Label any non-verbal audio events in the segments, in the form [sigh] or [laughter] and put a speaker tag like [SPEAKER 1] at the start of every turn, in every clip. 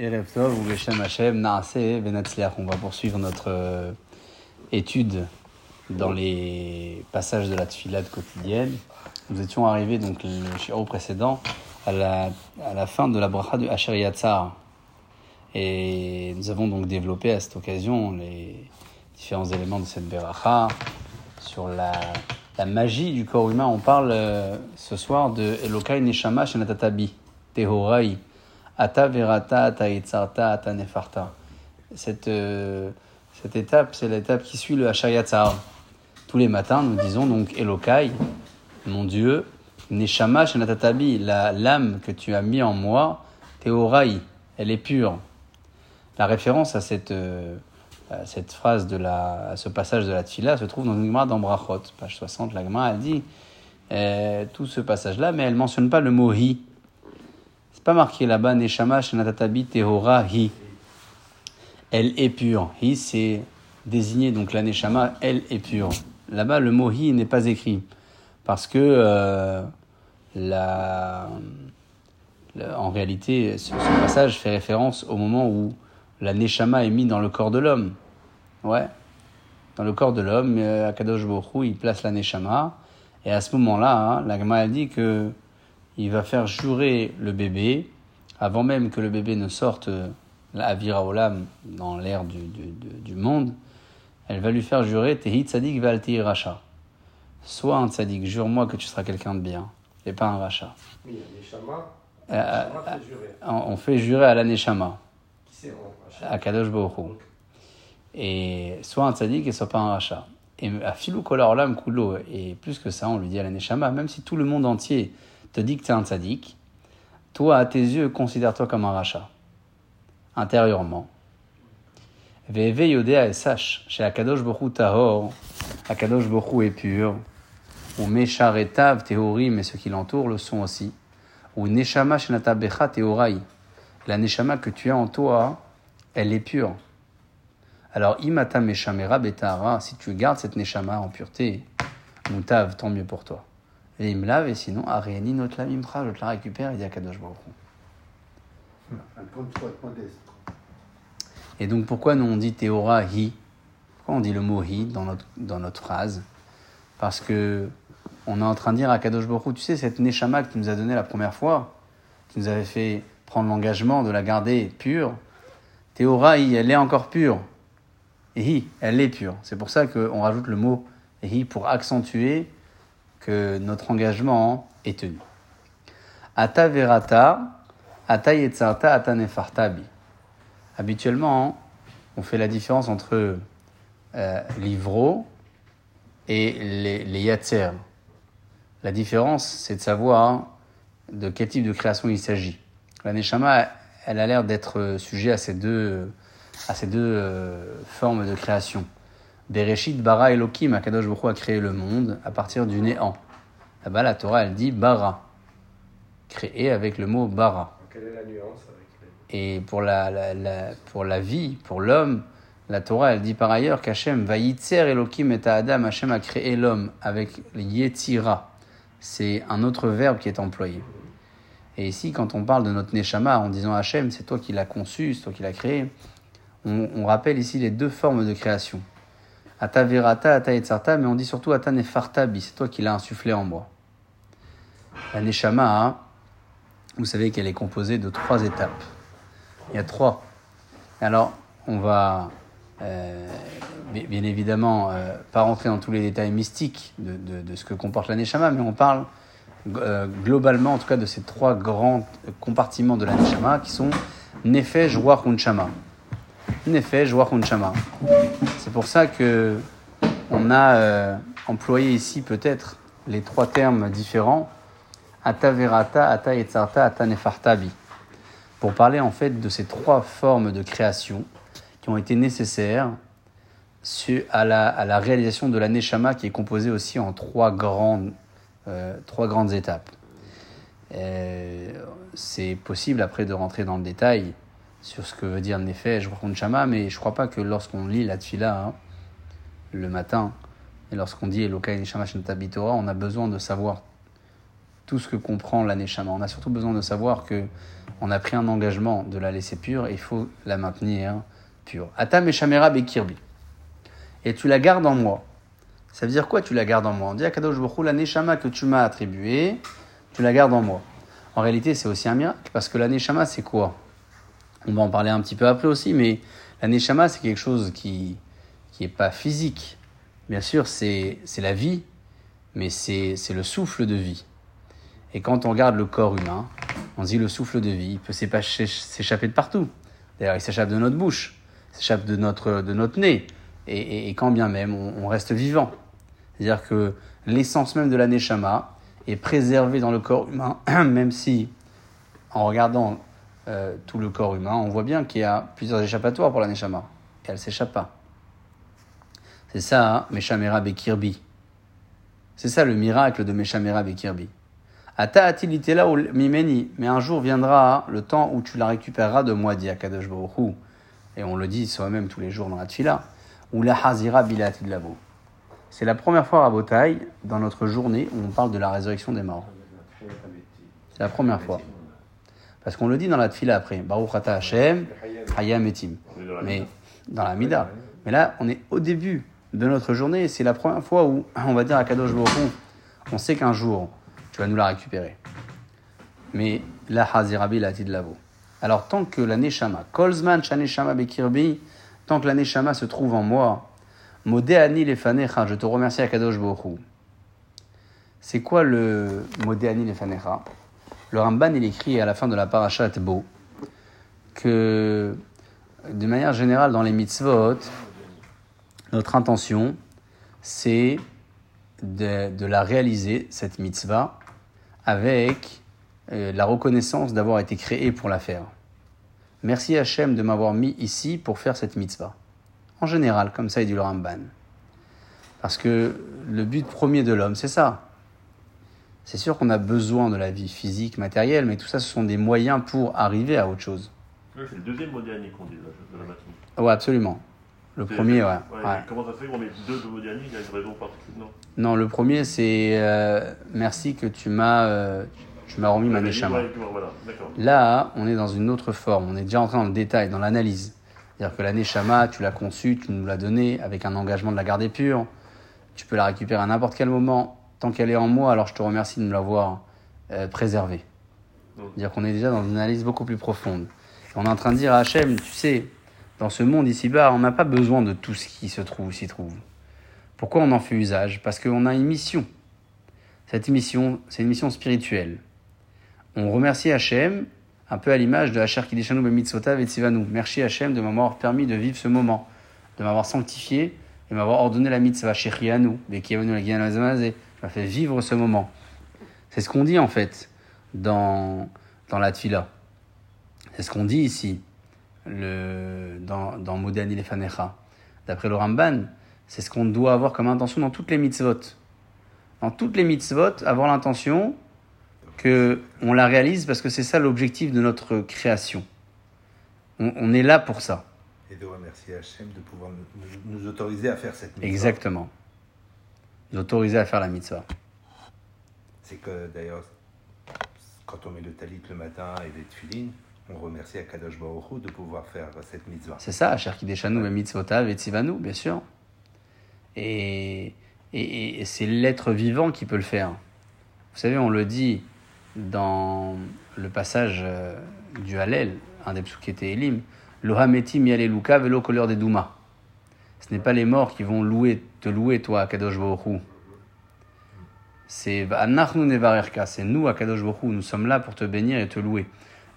[SPEAKER 1] On va poursuivre notre euh, étude dans les passages de la tfilade quotidienne. Nous étions arrivés, donc le shiro précédent, à la, à la fin de la bracha du Asher Yatzar. Et nous avons donc développé à cette occasion les différents éléments de cette bracha sur la, la magie du corps humain. On parle euh, ce soir de Elokai Neshama Shenatatabi, Tehorai. Ata verata, ata ata nefarta. Cette, euh, cette étape, c'est l'étape qui suit le Hachayatzar. Tous les matins, nous disons donc Elokai, mon Dieu, Neshama Shenatatabi, la l'âme que tu as mis en moi, Teorai, elle est pure. La référence à cette, euh, cette phrase, de la, à ce passage de la Tfila se trouve dans une d'Ambrachot, page 60. La elle dit euh, tout ce passage-là, mais elle ne mentionne pas le mot hi. C'est pas marqué là-bas, Neshama Shenatatabi Tehora hi. Elle est pure. Hi, c'est désigné, donc la Neshama, elle est pure. Là-bas, le mot hi n'est pas écrit. Parce que, euh, la, en réalité, ce, ce passage fait référence au moment où la Neshama est mise dans le corps de l'homme. Ouais. Dans le corps de l'homme, euh, Akadosh Hu, il place la Neshama. Et à ce moment-là, hein, la Gemara dit que il va faire jurer le bébé, avant même que le bébé ne sorte euh, la Avira Olam dans l'air du, du, monde, elle va lui faire jurer Tehi tzadik valti racha. Sois un tzadik, jure-moi que tu seras quelqu'un de bien, et pas un racha.
[SPEAKER 2] Oui, les
[SPEAKER 1] Euh, on fait jurer à la Neshama,
[SPEAKER 2] Qui c'est en
[SPEAKER 1] à Kadosh Baruch Hu. Et soit un tzadik et soit pas un rachat. Et à filou kolar olam kulo, et plus que ça, on lui dit à la Neshama, même si tout le monde entier te dit que tu es un tzadik, toi, à tes yeux, considère-toi comme un rachat. Intérieurement. Veve yodea et sache, chez Akadosh Baruch Tahor, Akadosh Baruch est pur, ou Meshar et Tav, Théorim, et ceux qui l'entourent le sont aussi, ou Neshama Shenatabecha Théorai. La Neshama que tu as en toi, elle est pure. Alors, imata meshamera betara, si tu gardes cette neshama en pureté, moutav, tant mieux pour toi. Et il me lave, et sinon, aréani notre la mimtra, je te la récupère, il dit à Kadosh Baruch
[SPEAKER 3] tu.
[SPEAKER 1] Et donc, pourquoi nous on dit Théora hi? Pourquoi on dit le mot hi dans notre, dans notre phrase? Parce que on est en train de dire à Kadosh Baruch tu sais, cette neshama que tu nous as donnée la première fois, qui nous avait fait prendre l'engagement de la garder pure, Théora hi, elle est encore pure. Et hi, elle est pure. C'est pour ça qu'on rajoute le mot hi pour accentuer que notre engagement est tenu. Ata verata, ata yetzarta, ata nefartabi. Habituellement, on fait la différence entre euh, l'ivro et les, les yatser. La différence, c'est de savoir de quel type de création il s'agit. La neshama, elle a l'air d'être sujet à ces deux, à ces deux euh, formes de création. Bereshit bara Elohim, Akadosh Baruch a créé le monde à partir du néant. Là-bas, la Torah, elle dit bara, créé avec le mot bara.
[SPEAKER 2] Quelle est la nuance avec les...
[SPEAKER 1] Et pour la, la, la- pour la vie, pour l'homme, la Torah, elle dit par ailleurs qu'Hachem va yitzer Elohim et Adam, Hachem a créé l'homme avec le yetzira. C'est un autre verbe qui est employé. Et ici, quand on parle de notre neshama en disant Hachem, c'est toi qui l'as conçu, c'est toi qui l'as créé, on, on rappelle ici les deux formes de création. Ata verata, ata etzarta, mais on dit surtout ata nefartabi, c'est toi qui l'as insufflé en moi. La neshama, hein, vous savez qu'elle est composée de trois étapes. Il y a trois. Alors, on va euh, bien évidemment euh, pas rentrer dans tous les détails mystiques de ce que comporte la Neshama, mais on parle euh, globalement, en tout cas, de ces trois grands compartiments de la Neshama qui sont Nefesh, Ruach, Unshama. Nefesh. C'est pour ça que on a euh, employé ici peut-être les trois termes différents Ata Verata, Ata Etzarta, Ata Nefartabi pour parler en fait de ces trois formes de création qui ont été nécessaires su- à la, à la réalisation de la Neshama qui est composée aussi en trois grandes, euh, trois grandes étapes. Euh, C'est possible après de rentrer dans le détail sur ce que veut dire Nefesh, Neshama, mais je crois pas que lorsqu'on lit la Tfila hein, le matin et lorsqu'on dit Elokai Neshama on a besoin de savoir tout ce que comprend la Neshama. On a surtout besoin de savoir que on a pris un engagement de la laisser pure et il faut la maintenir pure. Atam Bekirbi. Et tu la gardes en moi. Ça veut dire quoi tu la gardes en moi? On dit à Kadosh la Neshama que tu m'as attribuée, tu la gardes en moi. En réalité, c'est aussi un miracle parce que la Neshama, c'est quoi? On va en parler un petit peu après aussi, mais la Neshama, c'est quelque chose qui n'est pas physique. Bien sûr, c'est la vie, mais c'est le souffle de vie. Et quand on regarde le corps humain, on dit le souffle de vie, peut s'échapper de partout. D'ailleurs, il s'échappe de notre bouche, s'échappe de notre, de notre nez, et, et, quand bien même, on, reste vivant. C'est-à-dire que l'essence même de la Neshama est préservée dans le corps humain, [clears throat] même si, en regardant euh, tout le corps humain, on voit bien qu'il y a plusieurs échappatoires pour la Neshama, et elle s'échappe pas. C'est ça, hein, Meshamera Bekirbi. C'est ça le miracle de Meshamera Bekirbi. Ata atilitela mimeni. Mais un jour viendra le temps où tu la récupéreras de moi, dit Akadosh Baruch Et on le dit soi-même tous les jours dans la tfila. Ou la hazira bilatidlavo. C'est la première fois à Botaï, dans notre journée, où on parle de la résurrection des morts. C'est la première fois. Parce qu'on le dit dans la tfila après. Baruch ata Hashem, hayam etim. Mais dans la mida. Mais là, on est au début de notre journée. C'est la première fois où on va dire à Kadosh Baruch on sait qu'un jour, tu vas nous la récupérer. Mais la Hazirabi la lavo. Alors tant que la Neshama, Kolzman Shaneshama Bekirbi, tant que la Neshama se trouve en moi, Modéani Lefanecha, je te remercie à Kadosh Baruch C'est quoi le Modéani Lefanecha? Le Ramban, il écrit à la fin de la parashat Bo que de manière générale dans les mitzvot, notre intention, c'est de, la réaliser, cette mitzvah, avec euh, la reconnaissance d'avoir été créé pour la faire. Merci Hachem de m'avoir mis ici pour faire cette mitzvah. En général, comme ça, il dit le Ramban. Parce que le but premier de l'homme, c'est ça. C'est sûr qu'on a besoin de la vie physique, matérielle, mais tout ça, ce sont des moyens pour arriver à autre chose.
[SPEAKER 3] C'est le deuxième mot qu'on dit de la matinée.
[SPEAKER 1] Oui, absolument. Le premier, ouais.
[SPEAKER 3] Comment ça se fait qu'on met deux de Modiani Il y a une raison particulière Non,
[SPEAKER 1] non le premier, c'est euh, merci que tu m'as euh, tu m'as remis ma Neshama. Là, on est dans une autre forme. On est déjà entré dans le détail, dans l'analyse. C'est-à-dire que la Neshama, tu l'as conçue, tu nous l'as donnée avec un engagement de la garder pure. Tu peux la récupérer à n'importe quel moment. Tant qu'elle est en moi, alors je te remercie de me l'avoir euh, préservée. C'est-à-dire qu'on est déjà dans une analyse beaucoup plus profonde. on est en train de dire à Hachem, tu sais, dans ce monde ici-bas, on n'a pas besoin de tout ce qui se trouve, s'y trouve. Pourquoi on en fait usage? Parce qu'on a une mission. Cette mission, c'est une mission spirituelle. On remercie Hachem, un peu à l'image de Hachar Kideshanu Bemitzvotav et Tzivanu. Merci Hachem de m'avoir permis de vivre ce moment, de m'avoir sanctifié et m'avoir ordonné la mitzvah, Shechianu, m'a fait vivre ce moment. C'est ce qu'on dit en fait dans, dans la Tfila. C'est ce qu'on dit ici le, dans, dans Modani Lefanecha. D'après le Ramban, c'est ce qu'on doit avoir comme intention dans toutes les mitzvot. Dans toutes les mitzvot, avoir l'intention que on la réalise parce que c'est ça l'objectif de notre création. On, est là pour ça.
[SPEAKER 4] Et de remercier Hachem de pouvoir nous, autoriser à faire cette mitzvah.
[SPEAKER 1] Exactement. Nous autoriser à faire la mitzvah.
[SPEAKER 4] C'est que d'ailleurs, quand on met le talit le matin et les tefillines, on remercie Akadosh Baruch de pouvoir faire cette mitzvah.
[SPEAKER 1] C'est ça, Cher Kideshanu et mitzvotav et tzivanu, bien sûr. Et, et, c'est l'être vivant qui peut le faire. Vous savez, on le dit dans le passage euh, du Hallel, un des était Elim, Lohametim yaleluka velo couleur des Douma. Ce n'est pas les morts qui vont louer, te louer, toi, Akadosh Baruch C'est c'est nous, Akadosh Baruch nous sommes là pour te bénir et te louer.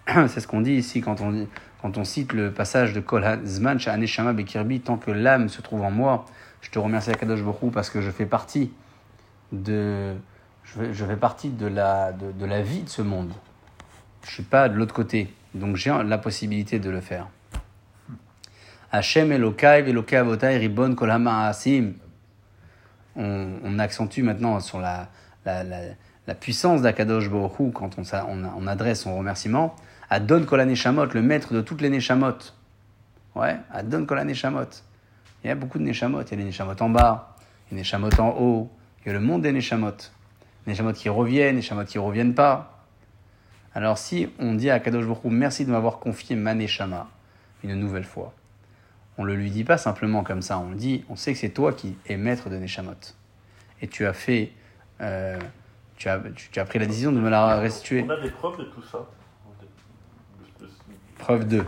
[SPEAKER 1] [clears throat] C'est ce qu'on dit ici quand on, quand on cite le passage de Kol Zman Aneshama Bekirbi, tant que l'âme se trouve en moi. Je te remercie Akadosh Baruch parce que je fais partie de, je fais, partie de la, de, de, la vie de ce monde. Je suis pas de l'autre côté, donc j'ai la possibilité de le faire. Hashem Elokai Velokai Avotai Ribon Kolama Asim. On, accentue maintenant sur la, puissance d'Akadosh Baruch quand on, adresse son remerciement. Adon Kolaneshamot, le maître de toutes les Neshamot. Ouais, Adon Kolaneshamot. Il y a beaucoup de Neshamot. Il y a les Neshamot en bas, les Neshamot en haut, il y a le monde des Neshamot. Neshamot qui reviennent, Neshamot qui reviennent pas. Alors si on dit à Kadosh Baruch Hu, merci de m'avoir confié ma Neshama une nouvelle fois, on le lui dit pas simplement comme ça, on le dit, on sait que c'est toi qui es maître de Neshamot. Et tu as fait, euh, tu, as, tu, tu as pris la décision de me la restituer.
[SPEAKER 3] On a des preuves de tout ça. De- de- de-
[SPEAKER 1] Preuve 2.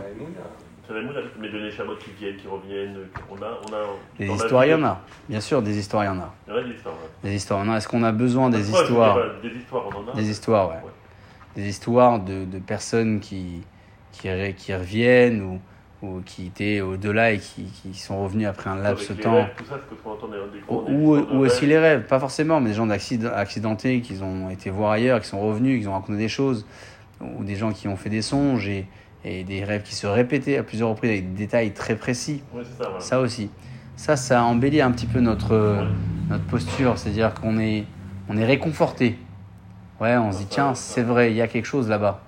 [SPEAKER 3] C'est la moule avec mais de Neshamot qui viennent, qui reviennent. On a, on a,
[SPEAKER 1] Des histoires, il y en a. Bien sûr, des histoires, il y en a.
[SPEAKER 3] Il y en a des histoires. ouais.
[SPEAKER 1] Des histoires, il y en a. Est-ce qu'on a besoin des histoires?
[SPEAKER 3] Des, histoires, on en a.
[SPEAKER 1] Des histoires, ouais. Des histoires de, de personnes qui, qui, qui reviennent ou, ou qui étaient au-delà et qui, qui sont revenus après un laps de temps. Ou, aussi les rêves, pas forcément, mais des gens accidentés qui ont été voir ailleurs, qui sont revenus, qui ont raconté des choses, ou des gens qui ont fait des songes et, et des rêves qui se répétaient à plusieurs reprises avec des détails très précis.
[SPEAKER 3] Ça,
[SPEAKER 1] aussi. Ça, ça embellit un petit peu notre,
[SPEAKER 3] Ouais.
[SPEAKER 1] notre posture, c'est-à-dire qu'on est, on est réconforté. Ouais, on se dit, tiens, c'est vrai, il y a quelque chose là-bas.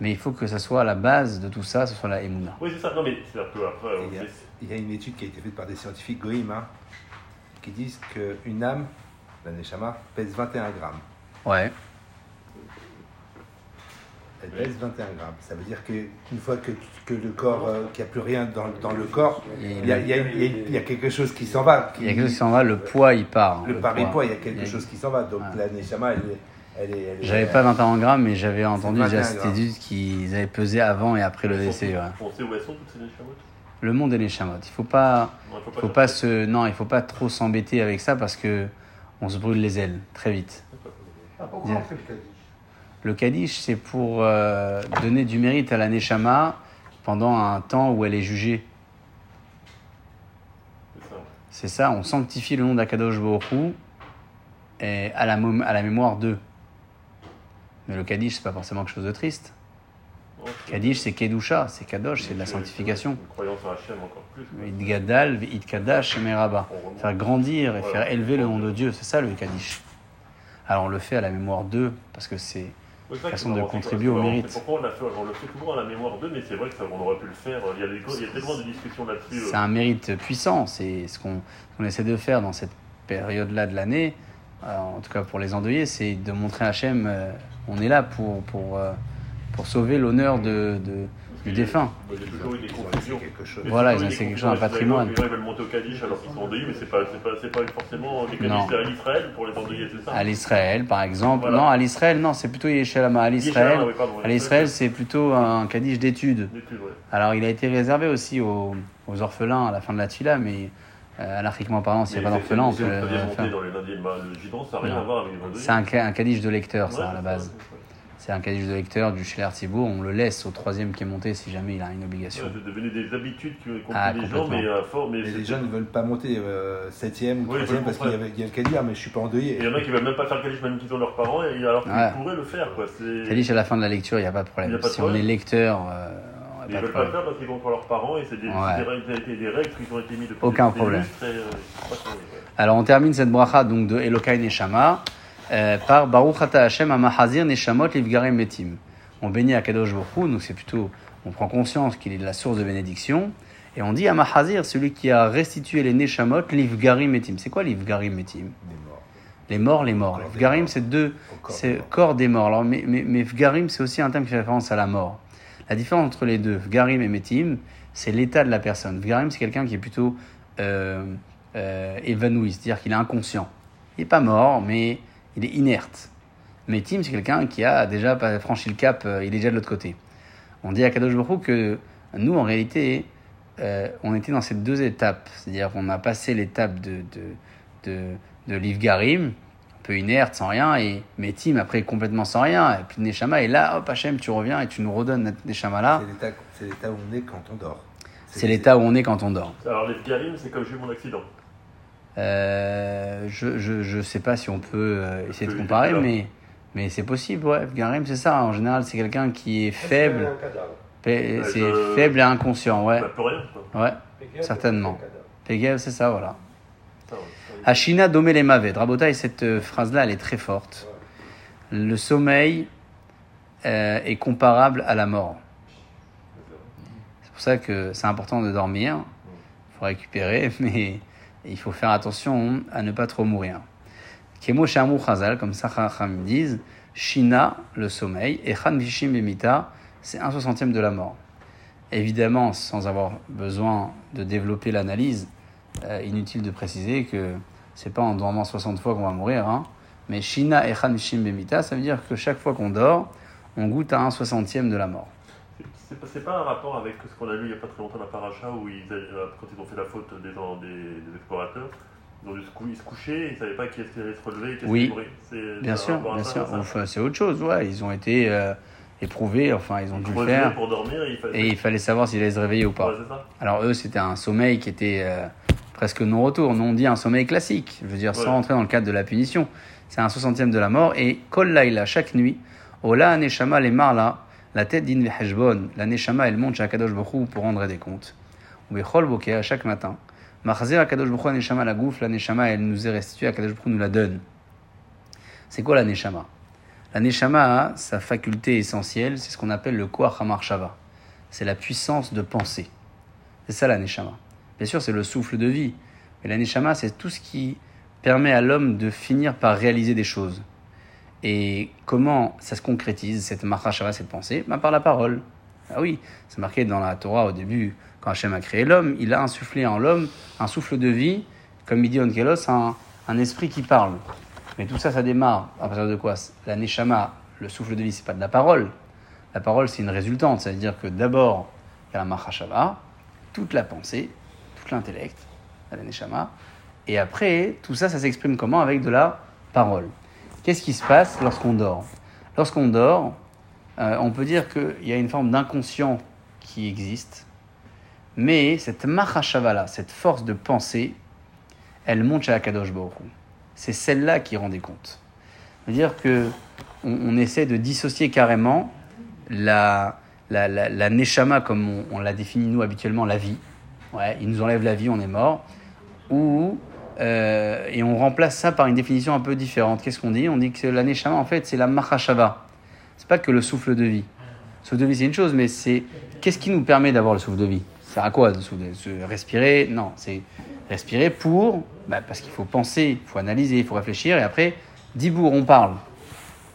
[SPEAKER 1] Mais il faut que ça soit à la base de tout ça, ce soit la Emouna.
[SPEAKER 3] Oui, c'est ça. Non, mais c'est un peu après.
[SPEAKER 4] Il y, a,
[SPEAKER 3] fait-
[SPEAKER 4] il y a une étude qui a été faite par des scientifiques goïm hein, qui disent qu'une âme, la Neshama, pèse 21 grammes.
[SPEAKER 1] Ouais,
[SPEAKER 4] Elle pèse 21 grammes. Ça veut dire qu'une fois que, que le corps, euh, qu'il n'y a plus rien dans, dans le corps, il y a, il y a- il y a- il y a quelque chose qui s'en va.
[SPEAKER 1] il y a quelque chose qui s'en va, le poids, il part. hein,
[SPEAKER 4] Le pari poids, il y a
[SPEAKER 1] Il
[SPEAKER 4] quelque
[SPEAKER 1] y a-
[SPEAKER 4] chose qui s'en va. Donc
[SPEAKER 1] Ouais.
[SPEAKER 4] la Neshama, elle, est-
[SPEAKER 1] J'avais pas 21 grammes, mais j'avais entendu
[SPEAKER 4] 21
[SPEAKER 1] déjà cette
[SPEAKER 4] grammes.
[SPEAKER 1] étude qu'ils avaient pesé avant et après le décès.
[SPEAKER 3] où
[SPEAKER 1] Le monde est les chamottes. Il faut pas,
[SPEAKER 3] Non, il
[SPEAKER 1] faut pas se, non, il faut pas trop s'embêter avec ça parce que on se brûle les ailes très vite.
[SPEAKER 2] Ah, pourquoi on fait le Kaddish?
[SPEAKER 1] Le Kaddish, c'est pour euh, donner du mérite à la Neshama pendant un temps où elle est jugée.
[SPEAKER 3] C'est ça.
[SPEAKER 1] On sanctifie le nom d'Akadosh Baruch Hu et à la, à la mémoire d'eux. Mais le Kaddish, c'est pas forcément quelque chose de triste. Kaddish, c'est Kedusha, c'est Kadosh, c'est de la sanctification.
[SPEAKER 3] Une croyance à Hachem encore plus.
[SPEAKER 1] Meraba.
[SPEAKER 3] On remonte.
[SPEAKER 1] Faire grandir et faire élever le nom de Dieu, c'est ça le Kaddish. Alors on le fait à la mémoire d'eux, parce que c'est
[SPEAKER 3] ça
[SPEAKER 1] façon de contribuer au mérite.
[SPEAKER 3] Pourquoi on l'a fait On le fait toujours à la mémoire d'eux, mais c'est vrai qu'on aurait pu le faire. Il y a, des, il y a tellement de discussions là-dessus.
[SPEAKER 1] c'est un mérite puissant. C'est ce qu'on essaie de faire dans cette période-là de l'année, euh, en tout cas pour les endeuillés, c'est de montrer à Hachem, euh, on est là pour, pour, euh, pour sauver l'honneur de, de- du défunt.
[SPEAKER 3] Il y a toujours
[SPEAKER 4] laissé
[SPEAKER 3] confusions.
[SPEAKER 4] quelque chose.
[SPEAKER 1] Voilà,
[SPEAKER 3] c'est
[SPEAKER 1] ils ont
[SPEAKER 3] toujours
[SPEAKER 1] laissé
[SPEAKER 3] eu
[SPEAKER 1] quelque
[SPEAKER 3] des
[SPEAKER 1] chose, un patrimoine.
[SPEAKER 3] Les gens ils veulent monter au Kaddish alors qu'ils sont endeuillés, mais c'est pas, c'est pas, pas forcément des
[SPEAKER 1] Non.
[SPEAKER 3] Kaddish, c'est à l'Israël pour les endeuillés, c'est ça
[SPEAKER 1] À l'Israël, par exemple.
[SPEAKER 3] Voilà.
[SPEAKER 1] Non, à l'Israël, non, c'est plutôt Yeshalama. À l'Israël,
[SPEAKER 3] oui, pardon,
[SPEAKER 1] à l'Israël, c'est plutôt un Kaddish d'études.
[SPEAKER 3] Ouais.
[SPEAKER 1] Alors, il a été réservé aussi aux, aux orphelins à la fin de la Tfila, mais anarchiquement parlant, s'il n'y a pas
[SPEAKER 3] Mais
[SPEAKER 1] d'orphelins, on
[SPEAKER 3] c'est-
[SPEAKER 1] peut
[SPEAKER 3] c'est-
[SPEAKER 1] le
[SPEAKER 3] c'est-à-dire
[SPEAKER 1] le
[SPEAKER 3] monter
[SPEAKER 1] faire.
[SPEAKER 3] dans les lundis, bah, le Gidon, ça n'a rien
[SPEAKER 1] Non.
[SPEAKER 3] à voir avec les endeuillés.
[SPEAKER 1] C'est un, un de lecteur, ça, à la base. C'est un Kaddish de lecteur du Schiller Thibault. On le laisse au troisième qui est monté si jamais il a une obligation.
[SPEAKER 3] Ouais, C'est devenu des habitudes qu'ont qu
[SPEAKER 1] Ah,
[SPEAKER 3] les gens,
[SPEAKER 1] complètement.
[SPEAKER 3] mais à fort. Mais
[SPEAKER 4] Mais les gens ne veulent pas monter 7ème ou
[SPEAKER 3] Oui,
[SPEAKER 4] 3ème
[SPEAKER 3] je
[SPEAKER 4] parce qu'il y, a le Kadir, mais je suis pas endeuillé.
[SPEAKER 3] Et il y en a qui veulent même pas faire le Kaddish, même qu'ils ont leurs parents, et alors qu'ils
[SPEAKER 1] Ouais.
[SPEAKER 3] pourraient le faire. Quoi.
[SPEAKER 1] Kaddish à la fin de la lecture, il n'y a pas de problème.
[SPEAKER 3] a pas de
[SPEAKER 1] si on est lecteur, euh,
[SPEAKER 3] Ils veulent pas le faire parce qu'ils vont pour leurs parents et c'est des,
[SPEAKER 1] Ouais.
[SPEAKER 3] c'est des règles, qui ont été mises depuis
[SPEAKER 1] Aucun
[SPEAKER 3] des
[SPEAKER 1] problème.
[SPEAKER 3] et, euh.
[SPEAKER 1] Alors on termine cette bracha donc de Elokai Neshama euh, par Baruch Ata Hashem Amahazir Neshamot Livgarim Metim. On bénit Akadosh Baruch donc c'est plutôt, on prend conscience qu'il est de la source de bénédiction, et on dit Amahazir, celui qui a restitué les Neshamot Livgarim Metim. C'est quoi Livgarim Metim? Les morts, les morts.
[SPEAKER 4] Morts.
[SPEAKER 1] c'est deux,
[SPEAKER 4] Au corps des
[SPEAKER 1] c'est
[SPEAKER 4] morts.
[SPEAKER 1] corps des morts. Alors, mais, mais, mais Vgarim, c'est aussi un terme qui fait référence à la mort. La différence entre les deux, Vgarim et Metim, c'est l'état de la personne. Vgarim, c'est quelqu'un qui est plutôt euh, euh, évanoui, c'est-à-dire qu'il est inconscient. Il n'est pas mort, mais il est inerte. Metim, c'est quelqu'un qui a déjà franchi le cap, euh, il est déjà de l'autre côté. On dit à Kadosh que nous, en réalité, on était dans ces deux étapes. C'est-à-dire qu'on a passé l'étape de, de, de, peu inerte, sans rien, et Metim, après, complètement sans rien. Et puis Neshama est là, hop, Hachem, tu reviens et tu nous redonnes Neshama là.
[SPEAKER 4] C'est l'état- où on est quand on dort.
[SPEAKER 1] C'est l'état où on est quand on dort.
[SPEAKER 3] Alors les Garim, c'est comme j'ai eu mon accident.
[SPEAKER 1] Euh, je, je, je sais pas si on peut euh, essayer de comparer, mais, mais c'est possible, ouais. Garim, c'est ça. En général, c'est quelqu'un qui est faible.
[SPEAKER 2] un cadavre.
[SPEAKER 1] Pe-
[SPEAKER 3] Ouais,
[SPEAKER 1] C'est
[SPEAKER 3] je-
[SPEAKER 1] faible et inconscient, ouais.
[SPEAKER 3] Peut rien.
[SPEAKER 1] Ouais, Certainement. Pégel, c'est ça, voilà.
[SPEAKER 3] Ça, ouais.
[SPEAKER 1] Hashina domé mavet. Rabotai, cette euh, phrase-là, elle est très forte. Le sommeil euh, est comparable à la mort. C'est pour ça que c'est important de dormir. Il faut récupérer, [laughs] mais il faut faire attention à ne pas trop mourir. Kemo Shamu Chazal, comme ça Chacham disent, Shina, le sommeil, et Chan Vishim c'est un soixantième de la mort. Évidemment, sans avoir besoin de développer l'analyse, euh, inutile de préciser que c'est pas en dormant 60 fois qu'on va mourir, hein, mais Shina et Chan Vishim Bemita, ça veut dire que chaque fois qu'on dort, on goûte à un soixantième de la mort.
[SPEAKER 3] C'est pas, un rapport avec ce qu'on a lu il n'y a pas très longtemps dans paracha où ils, euh, quand ils ont fait la faute des, gens- des, des explorateurs, ils se, cou- ils se coucher, ils ne savaient pas qui est-ce qui allait se relever, qui est-ce
[SPEAKER 1] Oui.
[SPEAKER 3] qui mourrait. C'est-
[SPEAKER 1] Bien sûr, bien sûr. Enfin, c'est autre chose, ouais. Ils ont été euh, éprouvés, enfin, ils ont
[SPEAKER 3] Ils
[SPEAKER 1] dû le faire.
[SPEAKER 3] pour dormir et il fallait.
[SPEAKER 1] Et il fallait savoir s'ils allaient se réveiller ou pas.
[SPEAKER 3] Ouais, c'est ça.
[SPEAKER 1] Alors eux, c'était un sommeil qui était euh, presque non-retour. Nous, on dit un sommeil classique. Je veux dire, sans rentrer dans le cadre de la punition. C'est un soixantième de la mort. Et Kol Laila, chaque nuit, Ola Neshama les Marla, la tête d'In Veheshbon, la Neshama, elle monte chez Akadosh Baruch pour rendre des comptes. Ou à chaque matin. Marzer Akadosh Baruch Hu, la gouffe, la Neshama, elle nous est restituée, Akadosh Baruch nous la donne. C'est quoi la Neshama? La Neshama, sa faculté essentielle, c'est ce qu'on appelle le Koach HaMarshava. C'est la puissance de penser. C'est ça la Neshama. Bien sûr, c'est le souffle de vie. Mais la Neshama, c'est tout ce qui permet à l'homme de finir par réaliser des choses. Et comment ça se concrétise, cette Mahashava, cette pensée? Ben, Par la parole. Ah oui, c'est marqué dans la Torah au début, quand Hachem a créé l'homme, il a insufflé en l'homme un souffle de vie, comme il dit Onkelos, un, un esprit qui parle. Mais tout ça, ça démarre à partir de quoi? La Neshama, le souffle de vie, c'est pas de la parole. La parole, c'est une résultante. C'est-à-dire que d'abord, il y a la Mahashava, toute la pensée, l'intellect, la Neshama. Et après, tout ça, ça s'exprime comment? Avec de la parole. Qu'est-ce qui se passe lorsqu'on dort? Lorsqu'on dort, euh, on peut dire qu'il y a une forme d'inconscient qui existe, mais cette Mahashava-là, cette force de pensée, elle monte chez Akadosh Baruch. C'est celle-là qui rend des comptes. C'est-à-dire que on, essaie de dissocier carrément la, la, la, la neshama, comme on, on l'a définit nous habituellement, la vie. Ouais, il nous enlève la vie, on est mort. Ou, euh, et on remplace ça par une définition un peu différente. Qu'est-ce qu'on dit? On dit que la neshama, en fait, c'est la mahashava. C'est pas que le souffle de vie. Le souffle de vie, c'est une chose, mais c'est qu'est-ce qui nous permet d'avoir le souffle de vie? Sert à quoi de souffle de- respirer? Non, c'est respirer pour, bah, parce qu'il faut penser, il faut analyser, il faut réfléchir, et après, dibour, on parle.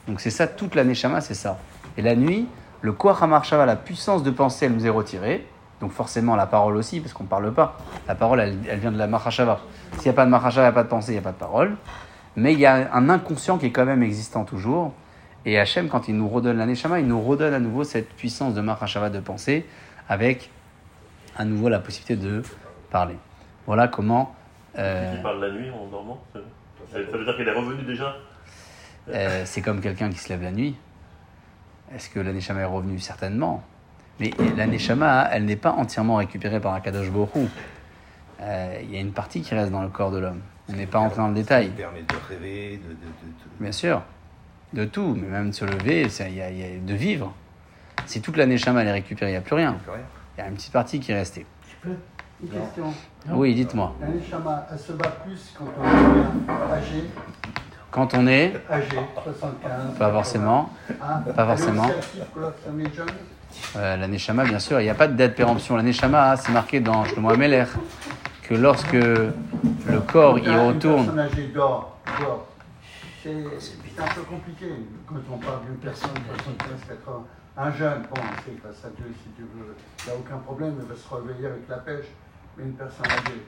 [SPEAKER 1] Donc c'est ça, toute la neshama, c'est ça. Et la nuit, le koach la puissance de pensée, elle nous est retirée. Donc forcément la parole aussi, parce qu'on ne parle pas. La parole, elle, elle vient de la mahashava. S'il n'y a pas de mahashava, il n'y a pas de pensée, il n'y a pas de parole. Mais il y a un inconscient qui est quand même existant toujours. Et Hachem, quand il nous redonne la neshama, il nous redonne à nouveau cette puissance de mahashava de pensée, avec à nouveau la possibilité de parler. Voilà comment... euh,
[SPEAKER 3] Qui parle la nuit en dormant ça veut dire qu'il est revenu déjà
[SPEAKER 1] Euh, c'est comme quelqu'un qui se lève la nuit. Est-ce que l'aneshama est revenu Certainement. Mais l'aneshama, elle n'est pas entièrement récupérée par Akadosh Borou. Il y a une partie qui reste dans le corps de l'homme. On n'est pas entré dans le détail.
[SPEAKER 4] Ça permet de rêver, de, de, de- de-
[SPEAKER 1] Bien sûr. De tout, mais même de se lever, c'est- il y a, y a de vivre. Si toute l'aneshama elle est récupérée, il n'y a plus rien.
[SPEAKER 4] plus rien.
[SPEAKER 1] Il y a une petite partie qui est restée.
[SPEAKER 2] Je peux Une question?
[SPEAKER 1] Oui, dites-moi.
[SPEAKER 2] La neshama, elle se bat plus quand on est âgé,
[SPEAKER 1] Quand on est,
[SPEAKER 2] âgé, 75.
[SPEAKER 1] pas forcément,
[SPEAKER 2] 80, hein.
[SPEAKER 1] pas forcément. Euh, la Neshama, bien sûr, il n'y a pas de date péremption. La Neshama, hein, c'est marqué dans Shlomo Ameler que lorsque le corps y
[SPEAKER 2] Une
[SPEAKER 1] retourne,
[SPEAKER 2] personne âgée dort, dort. C'est un peu compliqué quand on parle d'une personne de 75, 80. Un jeune, bon, c'est grâce à Dieu, si Dieu veut, il n'y a aucun problème, il va se réveiller avec la pêche. Mais une personne âgée,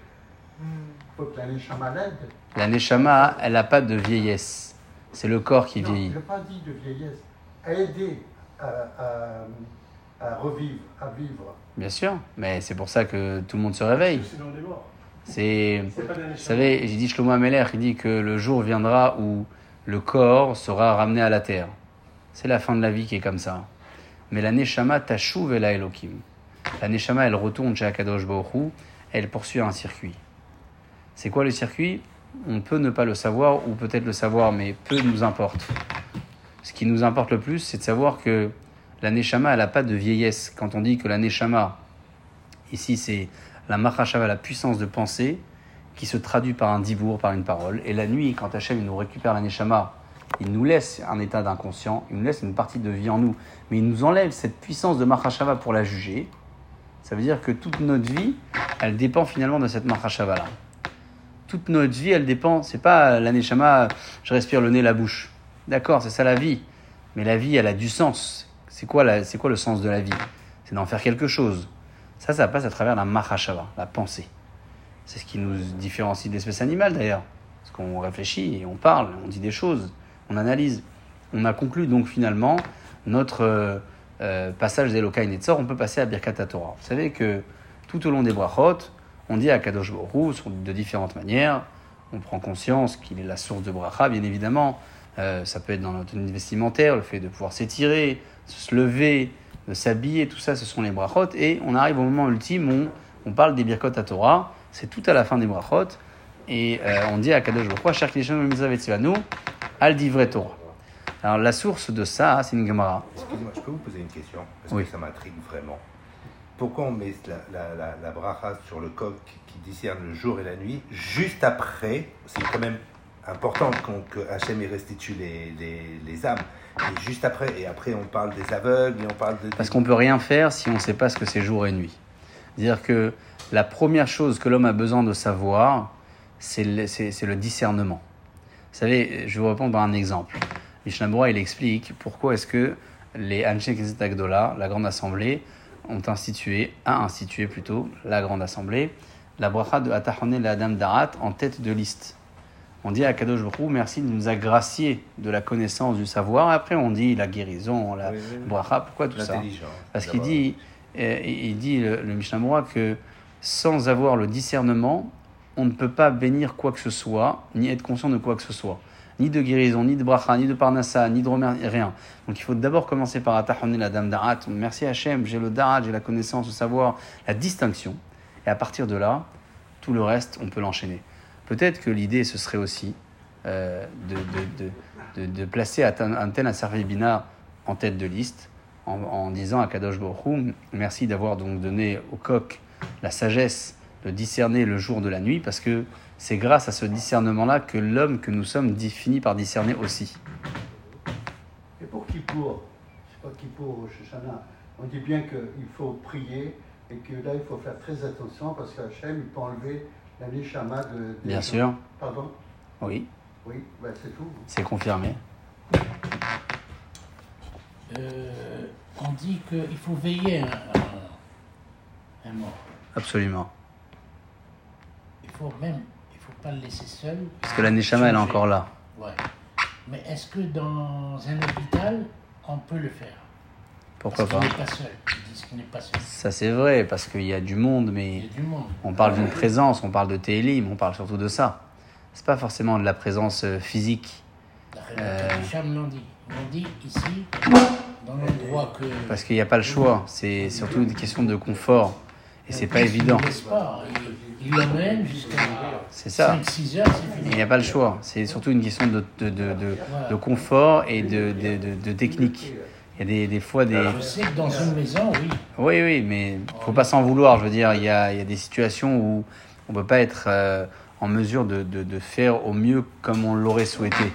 [SPEAKER 2] la neshama
[SPEAKER 1] la elle n'a pas de vieillesse. C'est le corps qui
[SPEAKER 2] Non,
[SPEAKER 1] vieillit.
[SPEAKER 2] je n'ai pas dit de vieillesse. Aider à, à- à revivre, à vivre.
[SPEAKER 1] Bien sûr, mais c'est pour ça que tout le monde se réveille.
[SPEAKER 5] C'est
[SPEAKER 1] vous savez, j'ai dit Shlomo Ameler, il dit que le jour viendra où le corps sera ramené à la terre. C'est la fin de la vie qui est comme ça. Mais la Neshama tashuv el Elohim. La Neshama, elle retourne chez Akadosh Baruch Hu, elle poursuit un circuit. C'est quoi le circuit? On peut ne pas le savoir ou peut-être le savoir, mais peu nous importe. Ce qui nous importe le plus, c'est de savoir que la Neshama, elle n'a pas de vieillesse. Quand on dit que la Neshama, ici, c'est la Mahashava, la puissance de pensée, qui se traduit par un dibour, par une parole. Et la nuit, quand Hachem nous récupère la Neshama, il nous laisse un état d'inconscient, il nous laisse une partie de vie en nous, mais il nous enlève cette puissance de Mahashava pour la juger. Ça veut dire que toute notre vie, elle dépend finalement de cette Mahashava-là. Toute notre vie, elle dépend. C'est pas l'aneshama, je respire le nez, la bouche. D'accord, c'est ça la vie. Mais la vie, elle a du sens. C'est quoi, c'est quoi le sens de la vie? C'est d'en faire quelque chose. Ça, ça passe à travers la mahashava, la pensée. C'est ce qui nous différencie de l'espèce animale d'ailleurs. Parce qu'on réfléchit et on parle, on dit des choses, on analyse. On a conclu donc finalement notre euh, euh, passage d'Elokai Netzor, on peut passer à Birkat Torah. Vous savez que tout au long des brachot, on dit à Kadosh sur- de différentes manières. On prend conscience qu'il est la source de bracha, bien évidemment. Euh, ça peut être dans notre vestimentaire, le fait de pouvoir s'étirer, se lever, de s'habiller, tout ça, ce sont les brachot. Et on arrive au moment ultime où on parle des Birkot à Torah. C'est tout à la fin des brachot. Et euh, on dit à Kadosh Baruch Cher Al Divrei Torah. Alors la source de ça, c'est une Gemara.
[SPEAKER 4] Excusez-moi, je peux vous poser une question? Parce
[SPEAKER 1] Oui.
[SPEAKER 4] que ça m'intrigue vraiment. Pourquoi on met la, la, bracha sur le coq qui discerne le jour et la nuit juste après C'est quand même important que Hachem restitue les, les, les âmes. Et juste après, et après on parle des aveugles et on parle de.
[SPEAKER 1] Parce qu'on peut rien faire si on ne sait pas ce que c'est jour et nuit. C'est-à-dire que la première chose que l'homme a besoin de savoir, c'est le, le discernement. Vous savez, je vais vous répondre par un exemple. Mishnah il explique pourquoi est-ce que les Anshe Knesset Agdola, la grande assemblée, ont institué, a institué plutôt, la grande assemblée, la bracha de Atahone la Adam Darat en tête de liste. On dit à Kadosh Baruch merci de nous agracier de la connaissance, du savoir. Après, on dit la guérison, la
[SPEAKER 4] Oui, oui, oui.
[SPEAKER 1] bracha, pourquoi tout ça parce qu'il dit, euh, il dit le, le Mishnah que sans avoir le discernement, on ne peut pas bénir quoi que ce soit, ni être conscient de quoi que ce soit. Ni de guérison, ni de bracha, ni de parnassa, ni de rien. Donc il faut d'abord commencer par atahonner la dame darat. Merci Hachem, j'ai le darat, j'ai la connaissance, le savoir, la distinction. Et à partir de là, tout le reste, on peut l'enchaîner. Peut-être que l'idée, ce serait aussi euh, de, de, de, de, placer Anten Asarvi Bina en tête de liste, en, en disant à Kadosh Hu, merci d'avoir donc donné au coq la sagesse de discerner le jour de la nuit, parce que c'est grâce à ce discernement-là que l'homme que nous sommes dit- finit par discerner aussi.
[SPEAKER 2] Et pour Kippour, c'est pas Kippour ou Shoshana, on dit bien qu'il faut prier et que là il faut faire très attention parce qu'Hachem il peut enlever la neshama de.
[SPEAKER 1] Bien
[SPEAKER 2] gens.
[SPEAKER 1] sûr,
[SPEAKER 2] Pardon?
[SPEAKER 1] Oui,
[SPEAKER 2] Oui, bah, c'est tout.
[SPEAKER 1] c'est confirmé.
[SPEAKER 5] Euh, on dit qu'il faut veiller un, un, mort.
[SPEAKER 1] Absolument.
[SPEAKER 5] Il faut même, faut pas le laisser seul.
[SPEAKER 1] Parce que la Neshama, elle est encore là.
[SPEAKER 5] Ouais. Mais est-ce que dans un hôpital, on peut le faire?
[SPEAKER 1] Pourquoi
[SPEAKER 5] Parce
[SPEAKER 1] pas
[SPEAKER 5] pas seul. Ils disent qu'il n'est pas seul.
[SPEAKER 1] Ça c'est vrai, parce qu'il y a du monde,
[SPEAKER 5] Il
[SPEAKER 1] mais
[SPEAKER 5] y a du monde.
[SPEAKER 1] on parle d'une présence, on parle de Télim, on parle surtout de ça. C'est pas forcément de la présence euh, physique. Euh.
[SPEAKER 5] L'ont dit. L'ont dit ici, dans l'endroit que.
[SPEAKER 1] Parce qu'il n'y a pas le choix. C'est surtout une question de confort. Et c'est pas évident.
[SPEAKER 5] Pas? Il, il l'emmène jusqu'à
[SPEAKER 1] C'est ça.
[SPEAKER 5] 5-6 heures, c'est
[SPEAKER 1] Il
[SPEAKER 5] fini.
[SPEAKER 1] n'y a pas le choix. C'est surtout une question de, de, de, de, de confort et de, de, de, de technique. Il y a des, des fois des...
[SPEAKER 5] Je sais que dans une maison, oui.
[SPEAKER 1] Oui, oui, mais faut pas s'en vouloir. Je veux dire, il y a, il y a des situations où on peut pas être euh, en mesure de, de, de faire au mieux comme on l'aurait souhaité.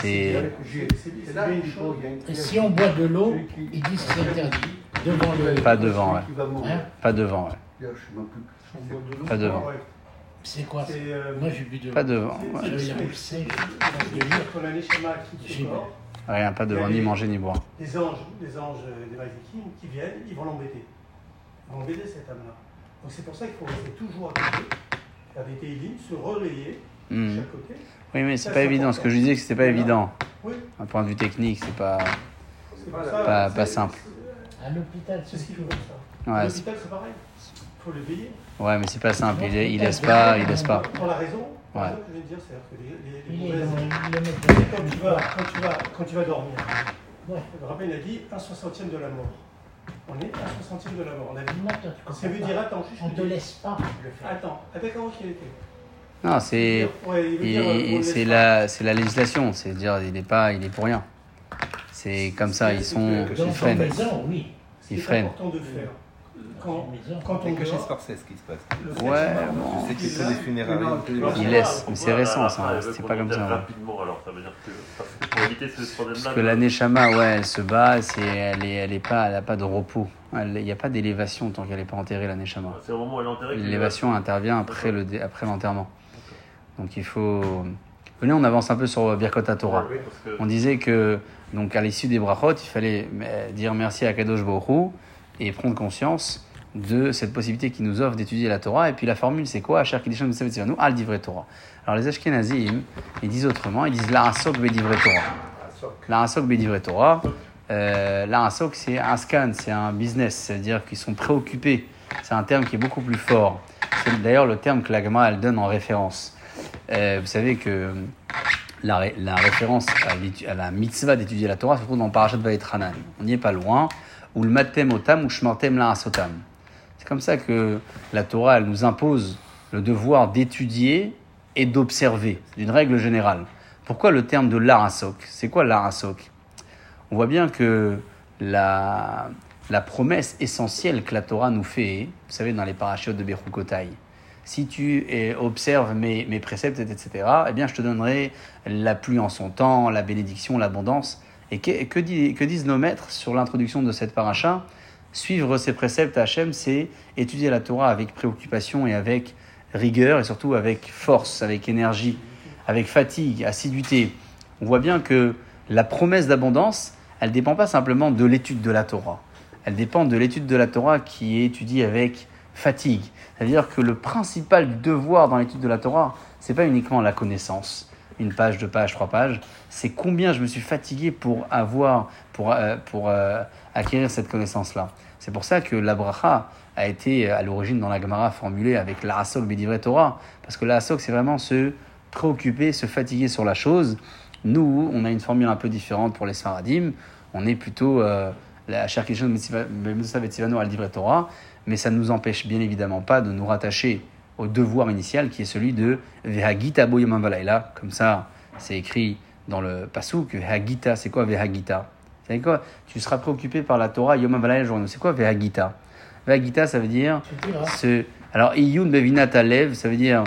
[SPEAKER 1] C'est...
[SPEAKER 2] Il
[SPEAKER 5] Et si on boit de l'eau, ils disent que c'est interdit. Devant le.
[SPEAKER 1] Pas devant, ouais.
[SPEAKER 5] Hein
[SPEAKER 1] Pas devant, ouais.
[SPEAKER 2] D'ailleurs, je sais même plus.
[SPEAKER 1] Pas devant.
[SPEAKER 5] C'est quoi
[SPEAKER 6] C'est euh,
[SPEAKER 5] Moi j'ai bu de l'eau.
[SPEAKER 1] Pas devant. Rien, pas devant, ni manger ni boire.
[SPEAKER 6] les anges, les anges euh, des Vazikim qui viennent, ils vont l'embêter. Ils vont embêter cette âme-là. Donc c'est pour ça qu'il faut rester toujours à côté, faire des télim, se relayer de
[SPEAKER 1] Hmm.
[SPEAKER 6] chaque côté.
[SPEAKER 1] Oui, mais c'est pas évident. Ce que je disais, que c'était pas évident.
[SPEAKER 6] Oui,
[SPEAKER 1] D'un point de vue technique, c'est pas...
[SPEAKER 6] c'est ça.
[SPEAKER 1] Pas- simple.
[SPEAKER 5] À l'hôpital,
[SPEAKER 6] C'est ce qu'il faut faire.
[SPEAKER 1] Ouais,
[SPEAKER 6] l'hôpital, c'est pareil. Faut le veiller.
[SPEAKER 1] ouais mais c'est pas simple. Il, il laisse pas, il laisse pas.
[SPEAKER 6] Pour la raison,
[SPEAKER 1] Ouais.
[SPEAKER 6] la raison que je de dire, c'est que les, les, les mauvaises- quand tu vas, quand tu vas, quand tu vas dormir,
[SPEAKER 5] Ouais.
[SPEAKER 6] le rabbin a dit un soixantième de la mort. On est un soixantième de la mort. On a dit.
[SPEAKER 5] Non, toi, tu comprends
[SPEAKER 6] Ça veut
[SPEAKER 5] pas.
[SPEAKER 6] dire attends, je
[SPEAKER 5] On
[SPEAKER 6] te
[SPEAKER 5] te
[SPEAKER 6] dis.
[SPEAKER 5] laisse pas le faire.
[SPEAKER 6] Attends, ah, d'accord, ok, ok.
[SPEAKER 1] Non, c'est...
[SPEAKER 6] Ouais,
[SPEAKER 1] c'est la, c'est la législation. C'est dire, il est pas, il est pour rien. C'est comme ça. Ils sont, ils freinent.
[SPEAKER 5] oui.
[SPEAKER 6] Ce qui
[SPEAKER 1] il
[SPEAKER 6] est
[SPEAKER 1] freine.
[SPEAKER 6] important de faire. Quand, quand on
[SPEAKER 4] C'est
[SPEAKER 6] dort,
[SPEAKER 4] Scorsese ce qui se passe.
[SPEAKER 1] Ouais, bon.
[SPEAKER 4] Je sais qu'il fait des funérailles.
[SPEAKER 1] Il laisse, mais c'est récent, ça,
[SPEAKER 3] la-
[SPEAKER 1] c'était
[SPEAKER 3] la-
[SPEAKER 1] pas comme ça, hein.
[SPEAKER 3] Rapidement, alors, ça veut dire que. Parce que pour éviter ce problème-là.
[SPEAKER 1] Parce que la Neshama, ouais, elle se bat. C'est, elle est, elle est pas, elle a pas de repos. Il n'y a pas d'élévation tant qu'elle n'est pas enterrée, la Neshama.
[SPEAKER 3] C'est au moment où elle est enterrée.
[SPEAKER 1] L'élévation intervient après, le, après l'enterrement. Donc il faut. Venez, on avance un peu sur Birkot Torah.
[SPEAKER 3] Oui, parce que
[SPEAKER 1] On disait que, donc, à l'issue des brachot, il fallait dire merci à Kadosh Hu et prendre conscience de cette possibilité qu'il nous offre d'étudier la Torah. Et puis la formule, c'est quoi? Mitzvah Tzivanu, al divrei Torah. Alors les Ashkenazim, ils disent autrement, ils disent la asok be Torah. La asok be Torah. Euh, la asok, c'est un scan, c'est un business, c'est-à-dire qu'ils sont préoccupés. C'est un terme qui est beaucoup plus fort. C'est d'ailleurs le terme que la Gemara elle donne en référence. Euh, vous savez que la, ré- la référence à la mitzvah d'étudier la Torah se trouve dans Parashat Vayetranan. On n'y est pas loin. Ou le matem otam ou shmartem la asotam. C'est comme ça que la Torah, elle nous impose le devoir d'étudier et d'observer. C'est une règle générale. Pourquoi le terme de l'arasok C'est quoi l'arasok On voit bien que la, la promesse essentielle que la Torah nous fait, vous savez, dans les parachutes de Bechukotai, si tu eh, observes mes, mes préceptes, etc., eh bien, je te donnerai la pluie en son temps, la bénédiction, l'abondance. Et que, disent nos maîtres sur l'introduction de cette paracha? Suivre ces préceptes Hachem, c'est étudier la Torah avec préoccupation et avec rigueur, et surtout avec force, avec énergie, avec fatigue, assiduité. On voit bien que la promesse d'abondance, elle ne dépend pas simplement de l'étude de la Torah. Elle dépend de l'étude de la Torah qui est étudiée avec fatigue. C'est-à-dire que le principal devoir dans l'étude de la Torah, c'est pas uniquement la connaissance, une page, deux pages, trois pages, c'est combien je me suis fatigué pour avoir, pour, euh, pour euh, acquérir cette connaissance-là. C'est pour ça que la bracha a été euh, à l'origine dans la Gemara formulée avec la asok bedivre Torah, parce que la asok c'est vraiment se préoccuper, se fatiguer sur la chose. Nous, on a une formule un peu différente pour les Sfaradim. On est plutôt euh, la Sharkishon Mitzvah Torah, mais ça ne nous empêche bien évidemment pas de nous rattacher au devoir initial qui est celui de Vehagita Bo Yomam Velaila. Comme ça, c'est écrit dans le Passouk. Vehagita, c'est quoi Vehagita? C'est quoi? Tu seras préoccupé par la Torah Yomam journée. C'est quoi Vehagita? Vehagita, ça veut dire
[SPEAKER 5] diras.
[SPEAKER 1] se, alors, Iyun Bevinat Alev, ça veut dire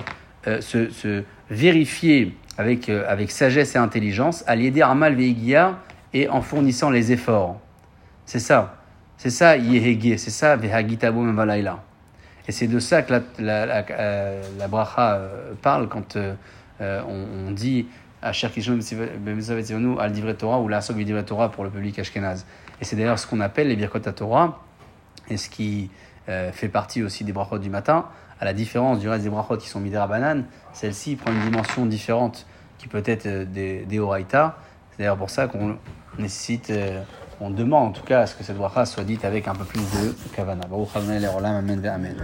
[SPEAKER 1] euh, se, se vérifier avec, euh, avec sagesse et intelligence, à l'aider Amal Veigia et en fournissant les efforts. C'est ça. C'est ça, Yehege. C'est ça, Vehagitabo Mavalaila. Et c'est de ça que la, la, la, euh, bracha euh, parle quand euh, on, dit à Cher Kishon Bemizavetivanu al Divre Torah ou la Divre Torah pour le public ashkenaz. Et c'est d'ailleurs ce qu'on appelle les Birkot Torah et ce qui fait partie aussi des brachot du matin, à la différence du reste des brachot qui sont mis des rabanan, celle-ci prend une dimension différente qui peut être des, des oraita. C'est d'ailleurs pour ça qu'on nécessite, on demande en tout cas à ce que cette bracha soit dite avec un peu plus de kavana. Amen.